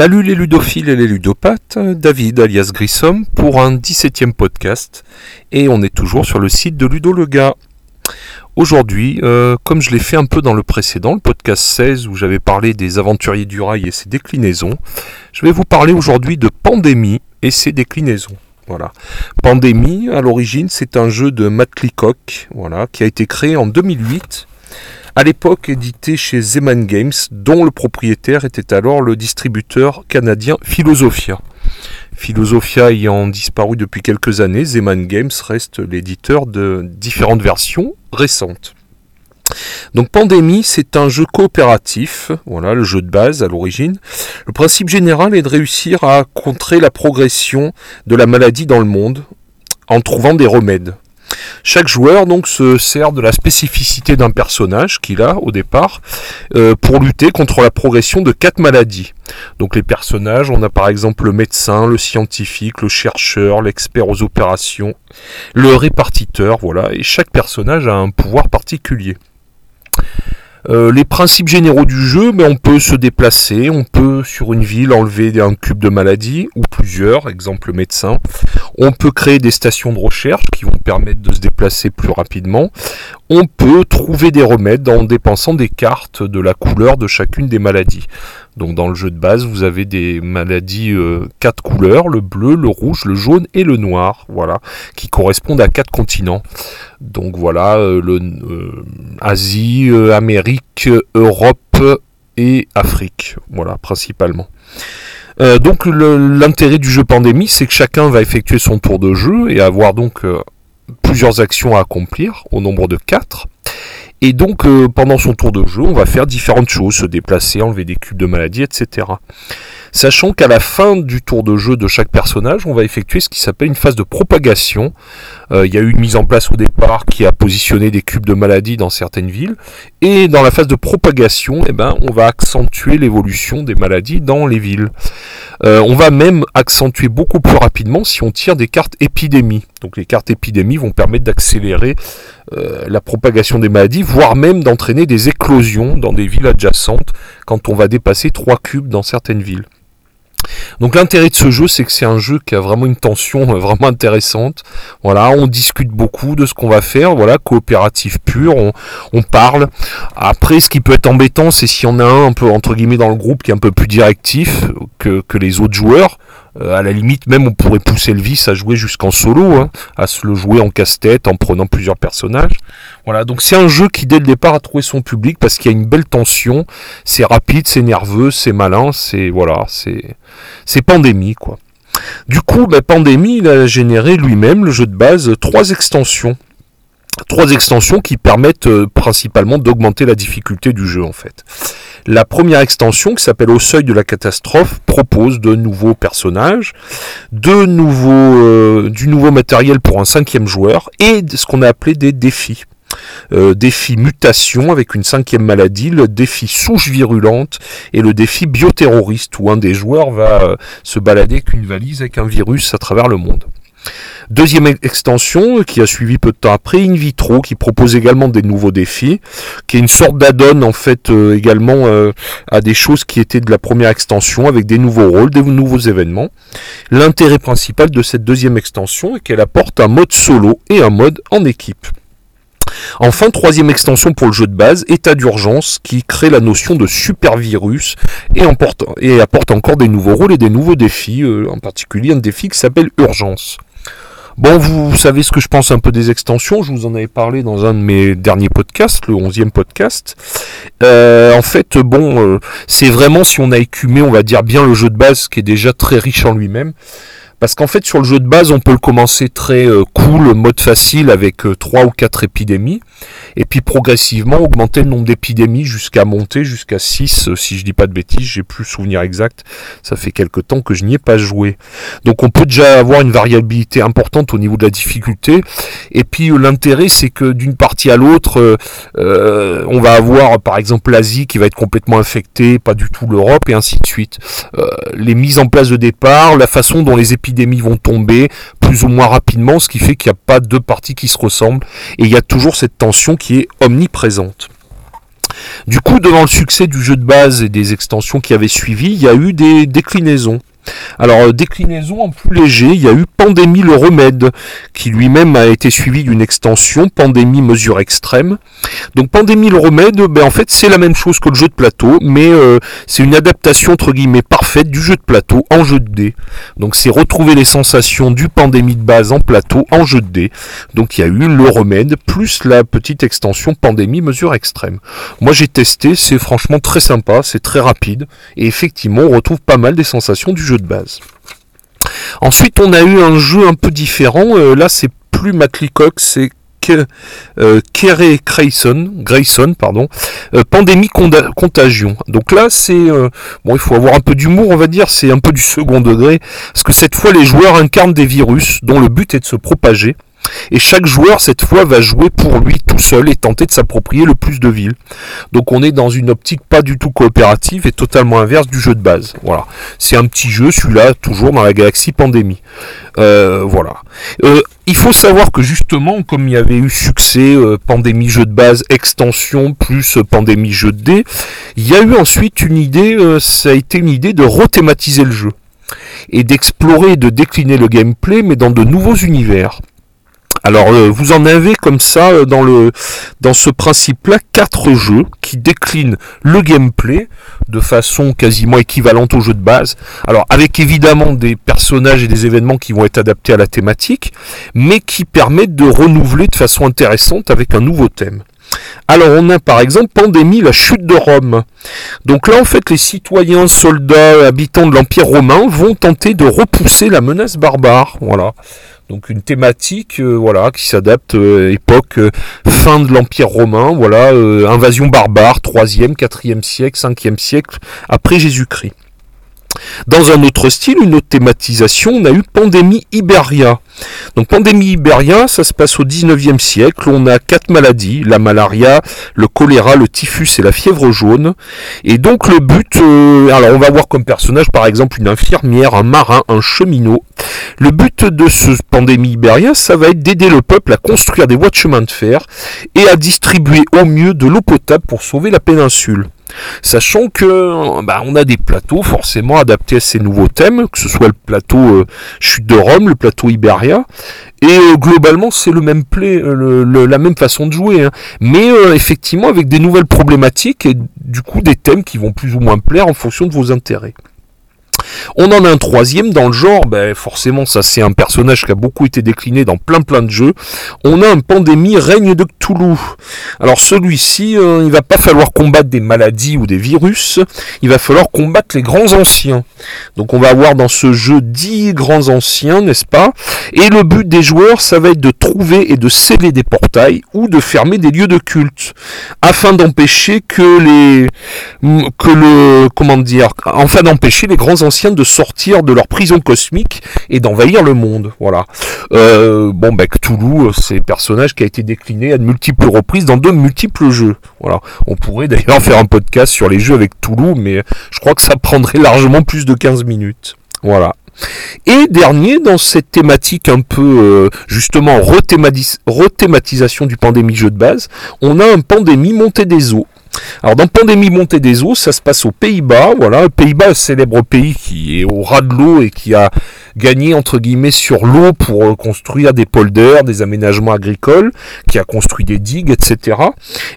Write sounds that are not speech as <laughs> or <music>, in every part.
Salut les ludophiles et les ludopathes, David alias Grissom pour un 17e podcast et on est toujours sur le site de Ludo le gars. Aujourd'hui, euh, comme je l'ai fait un peu dans le précédent, le podcast 16 où j'avais parlé des aventuriers du rail et ses déclinaisons, je vais vous parler aujourd'hui de Pandémie et ses déclinaisons. Voilà. Pandémie, à l'origine, c'est un jeu de Matt Leacock, voilà, qui a été créé en 2008 à l'époque édité chez Zeman Games, dont le propriétaire était alors le distributeur canadien Philosophia. Philosophia ayant disparu depuis quelques années, Zeman Games reste l'éditeur de différentes versions récentes. Donc Pandémie, c'est un jeu coopératif, voilà le jeu de base à l'origine. Le principe général est de réussir à contrer la progression de la maladie dans le monde en trouvant des remèdes. Chaque joueur donc se sert de la spécificité d'un personnage qu'il a au départ euh, pour lutter contre la progression de quatre maladies. Donc les personnages, on a par exemple le médecin, le scientifique, le chercheur, l'expert aux opérations, le répartiteur, voilà, et chaque personnage a un pouvoir particulier. Euh, les principes généraux du jeu, mais on peut se déplacer, on peut sur une ville enlever un cube de maladie, ou plusieurs, exemple médecin. On peut créer des stations de recherche qui vont permettre de se déplacer plus rapidement. On peut trouver des remèdes en dépensant des cartes de la couleur de chacune des maladies. Donc dans le jeu de base, vous avez des maladies euh, quatre couleurs, le bleu, le rouge, le jaune et le noir, voilà, qui correspondent à quatre continents. Donc voilà, euh, euh, Asie, Amérique, Europe et Afrique, voilà principalement. donc l'intérêt du jeu pandémie, c'est que chacun va effectuer son tour de jeu et avoir donc plusieurs actions à accomplir au nombre de 4. Et donc, euh, pendant son tour de jeu, on va faire différentes choses, se déplacer, enlever des cubes de maladie, etc. Sachant qu'à la fin du tour de jeu de chaque personnage, on va effectuer ce qui s'appelle une phase de propagation. Euh, il y a eu une mise en place au départ qui a positionné des cubes de maladie dans certaines villes. Et dans la phase de propagation, eh ben, on va accentuer l'évolution des maladies dans les villes. Euh, on va même accentuer beaucoup plus rapidement si on tire des cartes épidémie. Donc les cartes épidémie vont permettre d'accélérer euh, la propagation des maladies, voire même d'entraîner des éclosions dans des villes adjacentes quand on va dépasser 3 cubes dans certaines villes. Donc l'intérêt de ce jeu, c'est que c'est un jeu qui a vraiment une tension euh, vraiment intéressante. Voilà, on discute beaucoup de ce qu'on va faire. Voilà, coopératif pur, on, parle. Après, ce qui peut être embêtant, c'est si on a un un peu entre guillemets dans le groupe qui est un peu plus directif que les autres joueurs. Euh, à la limite, même on pourrait pousser vice à jouer jusqu'en solo, hein, à se le jouer en casse-tête, en prenant plusieurs personnages. Voilà, donc c'est un jeu qui dès le départ a trouvé son public parce qu'il y a une belle tension, c'est rapide, c'est nerveux, c'est malin, c'est voilà, c'est c'est pandémie quoi. Du coup, bah, Pandémie, il a généré lui-même le jeu de base trois extensions trois extensions qui permettent euh, principalement d'augmenter la difficulté du jeu en fait. La première extension qui s'appelle Au seuil de la catastrophe propose de nouveaux personnages, de nouveaux, euh, du nouveau matériel pour un cinquième joueur et ce qu'on a appelé des défis. Euh, défi mutation avec une cinquième maladie, le défi souche virulente et le défi bioterroriste où un des joueurs va se balader avec une valise avec un virus à travers le monde. Deuxième extension qui a suivi peu de temps après, In Vitro, qui propose également des nouveaux défis, qui est une sorte d'add-on en fait euh, également euh, à des choses qui étaient de la première extension avec des nouveaux rôles, des nouveaux événements. L'intérêt principal de cette deuxième extension est qu'elle apporte un mode solo et un mode en équipe. Enfin, troisième extension pour le jeu de base, état d'urgence, qui crée la notion de super virus et, apporte encore des nouveaux rôles et des nouveaux défis, euh, en particulier un défi qui s'appelle urgence. Bon, vous savez ce que je pense un peu des extensions. Je vous en avais parlé dans un de mes derniers podcasts, le 11e podcast. Euh, en fait, bon, euh, c'est vraiment si on a écumé, on va dire bien le jeu de base, qui est déjà très riche en lui-même. Parce qu'en fait, sur le jeu de base, on peut le commencer très euh, cool, mode facile, avec euh, 3 ou 4 épidémies, et puis progressivement augmenter le nombre d'épidémies jusqu'à monter jusqu'à 6, euh, si je dis pas de bêtises, j'ai plus souvenir exact, ça fait quelque temps que je n'y ai pas joué. Donc on peut déjà avoir une variabilité importante au niveau de la difficulté, et puis l'intérêt c'est que d'une partie à l'autre, on va avoir par exemple l'Asie qui va être complètement infectée, pas du tout l'Europe, et ainsi de suite. Les mises en place de départ, la façon dont les épidémies vont tomber, plus ou moins rapidement, ce qui fait qu'il n'y a pas deux parties qui se ressemblent, et il y a toujours cette tension qui est omniprésente. Du coup, devant le succès du jeu de base et des extensions qui avaient suivi, il y a eu des déclinaisons. Alors, euh, déclinaison en plus léger, il y a eu Pandémie le remède, qui lui-même a été suivi d'une extension, Pandémie mesure extrême. Donc Pandémie le remède, ben, en fait c'est la même chose que le jeu de plateau, mais euh, c'est une adaptation entre guillemets parfaite du jeu de plateau en jeu de dés. Donc c'est retrouver les sensations du Pandémie de base en plateau en jeu de dés. Donc il y a eu le remède plus la petite extension Pandémie mesure extrême. Moi j'ai testé, c'est franchement très sympa, c'est très rapide, et effectivement on retrouve pas mal des sensations du jeu de base. Ensuite, on a eu un jeu un peu différent. Euh, là, c'est plus Matlicock, c'est euh, Kere Grayson, Grayson pardon, euh, Pandémie Contagion. Donc là, c'est bon, il faut avoir un peu d'humour, on va dire, c'est un peu du second degré, parce que cette fois, les joueurs incarnent des virus dont le but est de se propager. Et chaque joueur, cette fois, va jouer pour lui tout seul et tenter de s'approprier le plus de villes. Donc on est dans une optique pas du tout coopérative et totalement inverse du jeu de base. Voilà. C'est un petit jeu, celui-là, toujours dans la galaxie Pandémie. Euh, voilà. Euh, il faut savoir que justement, comme il y avait eu succès, euh, Pandémie jeu de base, extension, plus Pandémie jeu de dés, il y a eu ensuite une idée, ça a été une idée de rethématiser le jeu. Et d'explorer et de décliner le gameplay, mais dans de nouveaux univers. Alors euh, vous en avez comme ça euh, dans le dans ce principe-là quatre jeux qui déclinent le gameplay de façon quasiment équivalente au jeu de base. Alors avec évidemment des personnages et des événements qui vont être adaptés à la thématique, mais qui permettent de renouveler de façon intéressante avec un nouveau thème. Alors on a par exemple Pandémie, la chute de Rome. Donc là en fait les citoyens, soldats, habitants de l'Empire romain vont tenter de repousser la menace barbare. Voilà. Donc une thématique euh, voilà qui s'adapte euh, époque euh, fin de l'Empire romain, voilà euh, invasion barbare, 3e, 4e siècle, 5e siècle après Jésus-Christ. Dans un autre style, une autre thématisation, on a eu Pandémie Iberia. Donc Pandémie Iberia, ça se passe au 19e siècle, on a quatre maladies, la malaria, le choléra, le typhus et la fièvre jaune. Et donc le but, euh, alors on va voir comme personnage par exemple une infirmière, un marin, un cheminot. Le but de ce Pandémie Iberia, ça va être d'aider le peuple à construire des voies de chemin de fer et à distribuer au mieux de l'eau potable pour sauver la péninsule. Sachant que bah, on a des plateaux forcément adaptés à ces nouveaux thèmes, que ce soit le plateau euh, Chute de Rome, le plateau Iberia, et euh, globalement c'est le même play, euh, la même façon de jouer, hein. mais effectivement avec des nouvelles problématiques et du coup des thèmes qui vont plus ou moins plaire en fonction de vos intérêts. On en a un troisième dans le genre, ben forcément ça c'est un personnage qui a beaucoup été décliné dans plein plein de jeux. On a un pandémie règne de Alors celui-ci, euh, il va pas falloir combattre des maladies ou des virus, il va falloir combattre les grands anciens. Donc on va avoir dans ce jeu 10 grands anciens, n'est-ce pas? Et le but des joueurs, ça va être de trouver et de sceller des portails ou de fermer des lieux de culte afin d'empêcher que les que le comment dire afin d'empêcher les grands anciens de sortir de leur prison cosmique et d'envahir le monde. Voilà. Euh, bon, bah, Cthulhu, euh, c'est un personnage qui a été décliné à de multiples reprises dans de multiples jeux. On pourrait d'ailleurs <laughs> faire un podcast sur les jeux avec Cthulhu, mais je crois que ça prendrait largement plus de 15 minutes. Voilà. Et dernier, dans cette thématique un peu euh, justement rethématis- rethématisation du pandémie jeu de base, on a un pandémie montée des eaux. Alors dans Pandémie montée des eaux, ça se passe aux Pays-Bas, voilà, Pays-Bas, célèbre pays qui est au ras de l'eau et qui a gagné entre guillemets sur l'eau pour euh, construire des polders, des aménagements agricoles, qui a construit des digues, etc.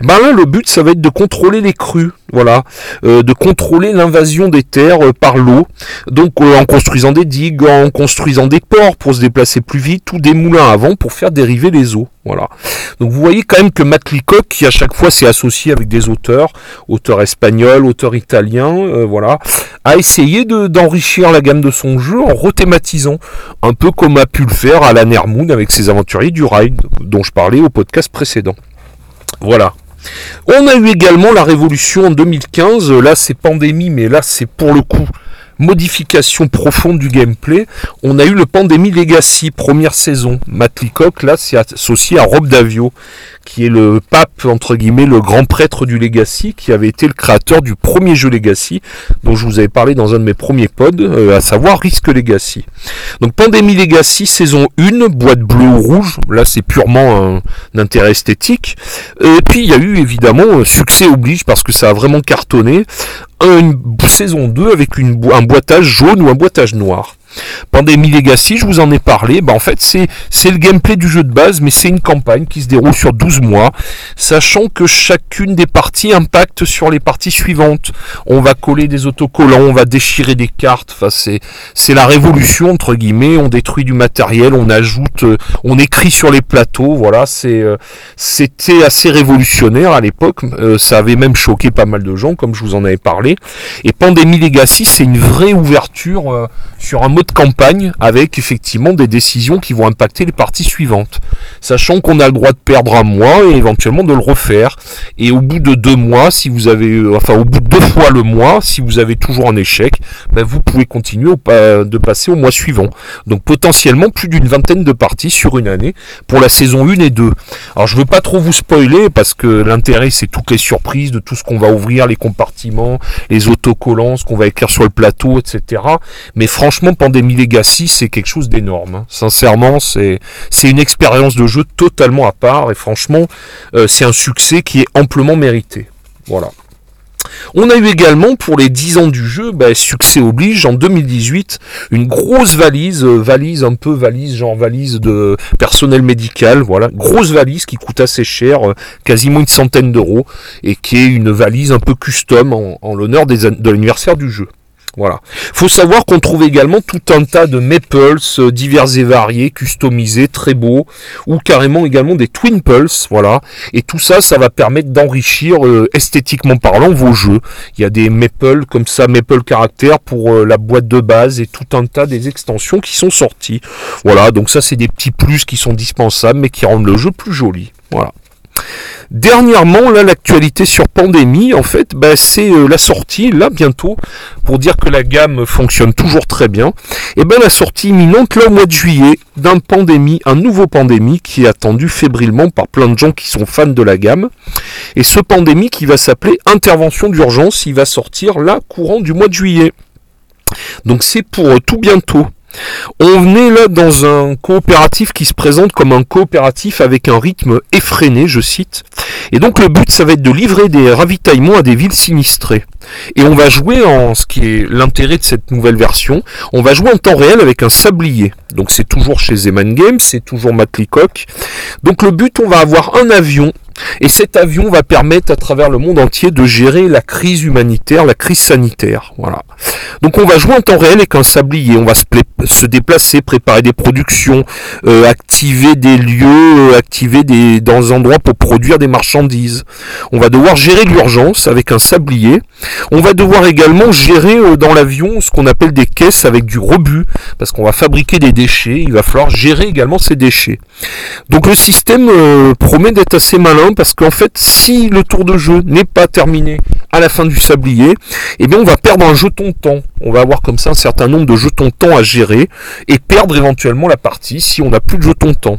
Et ben là, le but, ça va être de contrôler les crues, voilà, euh, de contrôler l'invasion des terres euh, par l'eau, donc en construisant des digues, en construisant des ports pour se déplacer plus vite, ou des moulins à vent pour faire dériver les eaux, voilà. Donc vous voyez quand même que Matt Leacock, qui à chaque fois s'est associé avec des auteurs, auteurs espagnols, auteurs italiens, voilà, a essayé de- d'enrichir la gamme de son jeu en rethématisant Un peu comme a pu le faire Alan Hermoun avec ses aventuriers du ride, dont je parlais au podcast précédent. Voilà. On a eu également la révolution en 2015. Là, c'est pandémie, mais là, c'est pour le coup modification profonde du gameplay. On a eu le Pandémie Legacy, première saison. Matt Leacock, là, s'est associé à Rob Davio, qui est le pape, entre guillemets, le grand prêtre du Legacy, qui avait été le créateur du premier jeu Legacy, dont je vous avais parlé dans un de mes premiers pods, euh, à savoir Risk Legacy. Donc Pandémie Legacy, saison 1, boîte bleue ou rouge, là c'est purement un, intérêt esthétique. Et puis il y a eu évidemment succès oblige, parce que ça a vraiment cartonné, une saison 2 avec un boitage jaune ou un boitage noir. Pandémie Legacy, je vous en ai parlé, bah en fait c'est, le gameplay du jeu de base, mais c'est une campagne qui se déroule sur 12 mois, sachant que chacune des parties impacte sur les parties suivantes. On va coller des autocollants, on va déchirer des cartes, enfin c'est, c'est la révolution entre guillemets, on détruit du matériel, on ajoute, euh, on écrit sur les plateaux, voilà, c'est, euh, c'était assez révolutionnaire à l'époque, euh, ça avait même choqué pas mal de gens, comme je vous en avais parlé. Et Pandémie Legacy, c'est une vraie ouverture sur un mode de campagne avec effectivement des décisions qui vont impacter les parties suivantes. Sachant qu'on a le droit de perdre un mois et éventuellement de le refaire. Et au bout de deux mois, si vous avez, euh, enfin au bout de deux fois le mois, si vous avez toujours un échec, ben vous pouvez continuer de passer au mois suivant. Donc potentiellement plus d'une vingtaine de parties sur une année pour la saison 1 et 2. Alors je veux pas trop vous spoiler parce que l'intérêt c'est toutes les surprises de tout ce qu'on va ouvrir, les compartiments, les autocollants, ce qu'on va écrire sur le plateau, etc. Mais franchement, pendant Pandémie Legacy, c'est quelque chose d'énorme. Hein. Sincèrement, c'est une expérience de jeu totalement à part et franchement, euh, c'est un succès qui est amplement mérité. Voilà. On a eu également pour les 10 ans du jeu, bah, succès oblige, en 2018, une grosse valise, euh, valise un peu valise, genre valise de personnel médical, voilà, grosse valise qui coûte assez cher, euh, quasiment une centaine d'euros, et qui est une valise un peu custom en, l'honneur de l'anniversaire du jeu. Voilà. Faut savoir qu'on trouve également tout un tas de maples euh, divers et variés, customisés, très beaux, ou carrément également des twin voilà. Et tout ça, ça va permettre d'enrichir euh, esthétiquement parlant vos jeux. Il y a des maples comme ça, maple caractère pour euh, la boîte de base et tout un tas des extensions qui sont sorties. Voilà, donc ça c'est des petits plus qui sont dispensables mais qui rendent le jeu plus joli. Voilà. Dernièrement, là, l'actualité sur Pandémie, en fait, bah, c'est euh, la sortie, là, bientôt, pour dire que la gamme fonctionne toujours très bien. Et eh ben la sortie imminente, là, au mois de juillet, d'un Pandémie, un nouveau Pandémie qui est attendu fébrilement par plein de gens qui sont fans de la gamme. Et ce Pandémie qui va s'appeler Intervention d'urgence, il va sortir là, courant du mois de juillet. Donc c'est pour euh, tout bientôt. On venait là dans un coopératif qui se présente comme un coopératif avec un rythme effréné, je cite. Et donc le but, ça va être de livrer des ravitaillements à des villes sinistrées. Et on va jouer en ce qui est l'intérêt de cette nouvelle version, on va jouer en temps réel avec un sablier. Donc c'est toujours chez Zeman Games, c'est toujours Matt. Donc le but, on va avoir un avion et cet avion va permettre à travers le monde entier de gérer la crise humanitaire, la crise sanitaire. Voilà. Donc on va jouer en temps réel avec un sablier. On va se, déplacer, préparer des productions, euh, activer des lieux, euh, activer des endroits pour produire des marchandises. On va devoir gérer l'urgence avec un sablier. On va devoir également gérer euh, dans l'avion ce qu'on appelle des caisses avec du rebut, parce qu'on va fabriquer des déchets. Il va falloir gérer également ces déchets. Donc le système promet d'être assez malin parce qu'en fait, si le tour de jeu n'est pas terminé à la fin du sablier, eh bien on va perdre un jeton de temps. On va avoir comme ça un certain nombre de jetons de temps à gérer et perdre éventuellement la partie si on n'a plus de jetons de temps.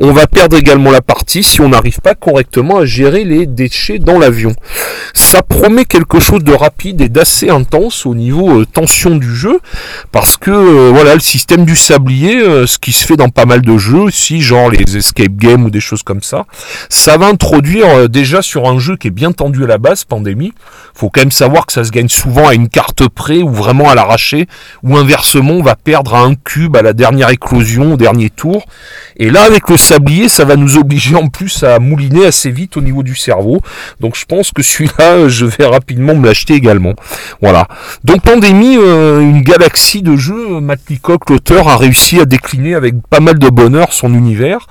On va perdre également la partie si on n'arrive pas correctement à gérer les déchets dans l'avion. Ça promet quelque chose de rapide et d'assez intense au niveau euh, tension du jeu, parce que euh, voilà le système du sablier, euh, ce qui se fait dans pas mal de jeux aussi, genre les escape games ou des choses comme ça, ça va introduire déjà sur un jeu qui est bien tendu à la base, Pandémie. Faut quand même savoir que ça se gagne souvent à une carte près ou vraiment à l'arracher, ou inversement on va perdre à un cube à la dernière éclosion, au dernier tour. Et là le sablier, ça va nous obliger en plus à mouliner assez vite au niveau du cerveau. Donc je pense que celui-là, je vais rapidement me l'acheter également. Voilà. Donc Pandémie, euh, une galaxie de jeux. Matt Leacock, l'auteur, a réussi à décliner avec pas mal de bonheur son univers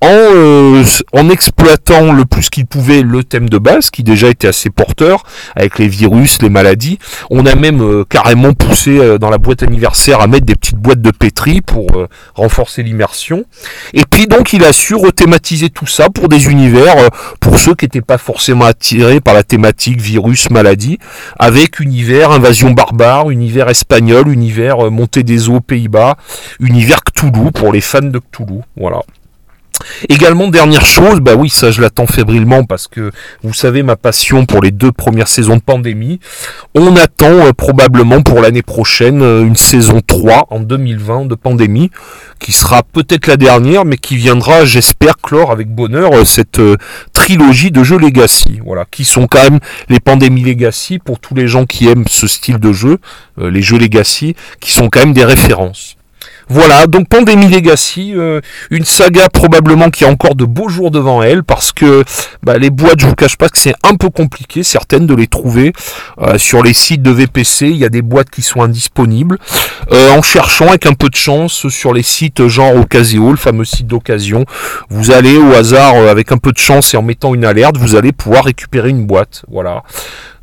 en, euh, en exploitant le plus qu'il pouvait le thème de base, qui déjà était assez porteur, avec les virus, les maladies. On a même euh, carrément poussé euh, dans la boîte anniversaire à mettre des petites boîtes de pétri pour renforcer l'immersion. Et puis donc il a su rethématiser tout ça pour des univers, pour ceux qui n'étaient pas forcément attirés par la thématique virus, maladie, avec univers invasion barbare, univers espagnol, univers montée des eaux aux Pays-Bas, univers Cthulhu pour les fans de Cthulhu. Voilà. Également, dernière chose, bah oui, ça je l'attends fébrilement parce que vous savez ma passion pour les deux premières saisons de pandémie. On attend euh, probablement pour l'année prochaine euh, une saison 3 en 2020 de pandémie qui sera peut-être la dernière mais qui viendra, j'espère, clore avec bonheur euh, cette trilogie de jeux Legacy. Voilà, qui sont quand même les pandémies Legacy pour tous les gens qui aiment ce style de jeu, les jeux Legacy, qui sont quand même des références. Voilà, donc Pandémie Legacy, euh, une saga probablement qui a encore de beaux jours devant elle, parce que bah, les boîtes, je vous cache pas que c'est un peu compliqué, certaines, de les trouver. Euh, sur les sites de VPC, il y a des boîtes qui sont indisponibles. Euh, en cherchant avec un peu de chance sur les sites genre Ocasio, le fameux site d'occasion, vous allez au hasard, avec un peu de chance et en mettant une alerte, vous allez pouvoir récupérer une boîte. Voilà.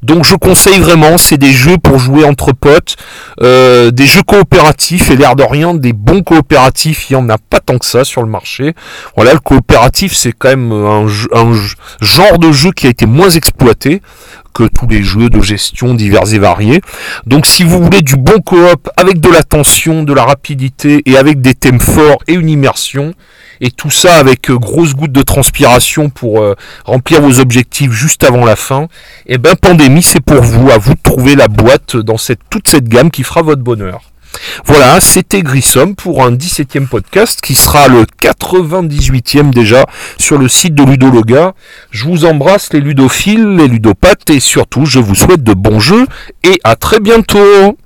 Donc je conseille vraiment, c'est des jeux pour jouer entre potes, euh, des jeux coopératifs et l'air de des bons coopératifs, il n'y en a pas tant que ça sur le marché. Voilà, le coopératif c'est quand même un, un, genre de jeu qui a été moins exploité que tous les jeux de gestion divers et variés. Donc si vous voulez du bon coop avec de l'attention, de la rapidité et avec des thèmes forts et une immersion, et tout ça avec euh, grosses gouttes de transpiration pour euh, remplir vos objectifs juste avant la fin, et eh ben Pandémie c'est pour vous, à vous de trouver la boîte dans toute cette gamme qui fera votre bonheur. Voilà, c'était Grissom pour un 17e podcast qui sera le 98e déjà sur le site de Ludologa. Je vous embrasse les ludophiles, les ludopathes et surtout je vous souhaite de bons jeux et à très bientôt